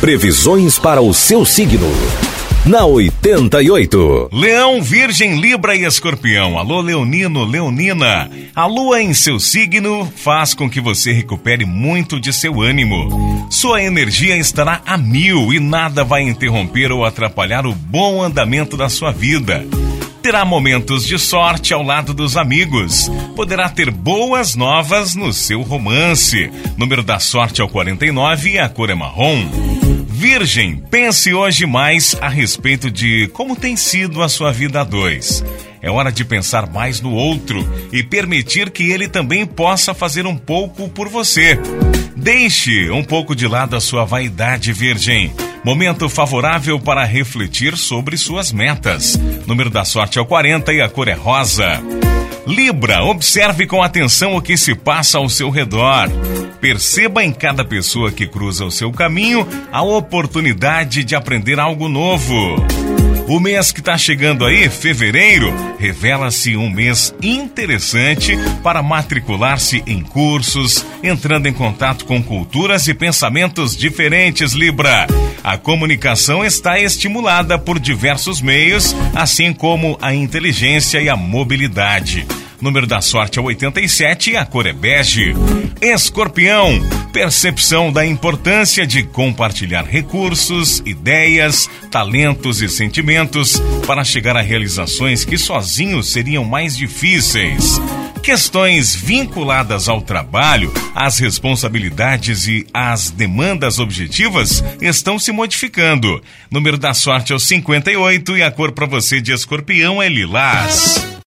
Previsões para o seu signo. Na 88. Leão, Virgem, Libra e Escorpião. Alô, Leonino, Leonina. A lua em seu signo faz com que você recupere muito de seu ânimo. Sua energia estará a mil e nada vai interromper ou atrapalhar o bom andamento da sua vida. Terá momentos de sorte ao lado dos amigos. Poderá ter boas novas no seu romance. Número da sorte é o 49 e a cor é marrom. Virgem, pense hoje mais a respeito de como tem sido a sua vida a dois. É hora de pensar mais no outro e permitir que ele também possa fazer um pouco por você. Deixe um pouco de lado a sua vaidade, Virgem. Momento favorável para refletir sobre suas metas. Número da sorte é o 40 e a cor é rosa. Libra, observe com atenção o que se passa ao seu redor. Perceba em cada pessoa que cruza o seu caminho a oportunidade de aprender algo novo. O mês que está chegando aí, fevereiro, revela-se um mês interessante para matricular-se em cursos, entrando em contato com culturas e pensamentos diferentes, Libra. A comunicação está estimulada por diversos meios, assim como a inteligência e a mobilidade. Número da sorte é 87 e a cor é bege. Escorpião, percepção da importância de compartilhar recursos, ideias, talentos e sentimentos para chegar a realizações que sozinhos seriam mais difíceis. Questões vinculadas ao trabalho, às responsabilidades e às demandas objetivas estão se modificando. Número da sorte é o 58 e a cor para você de escorpião é lilás.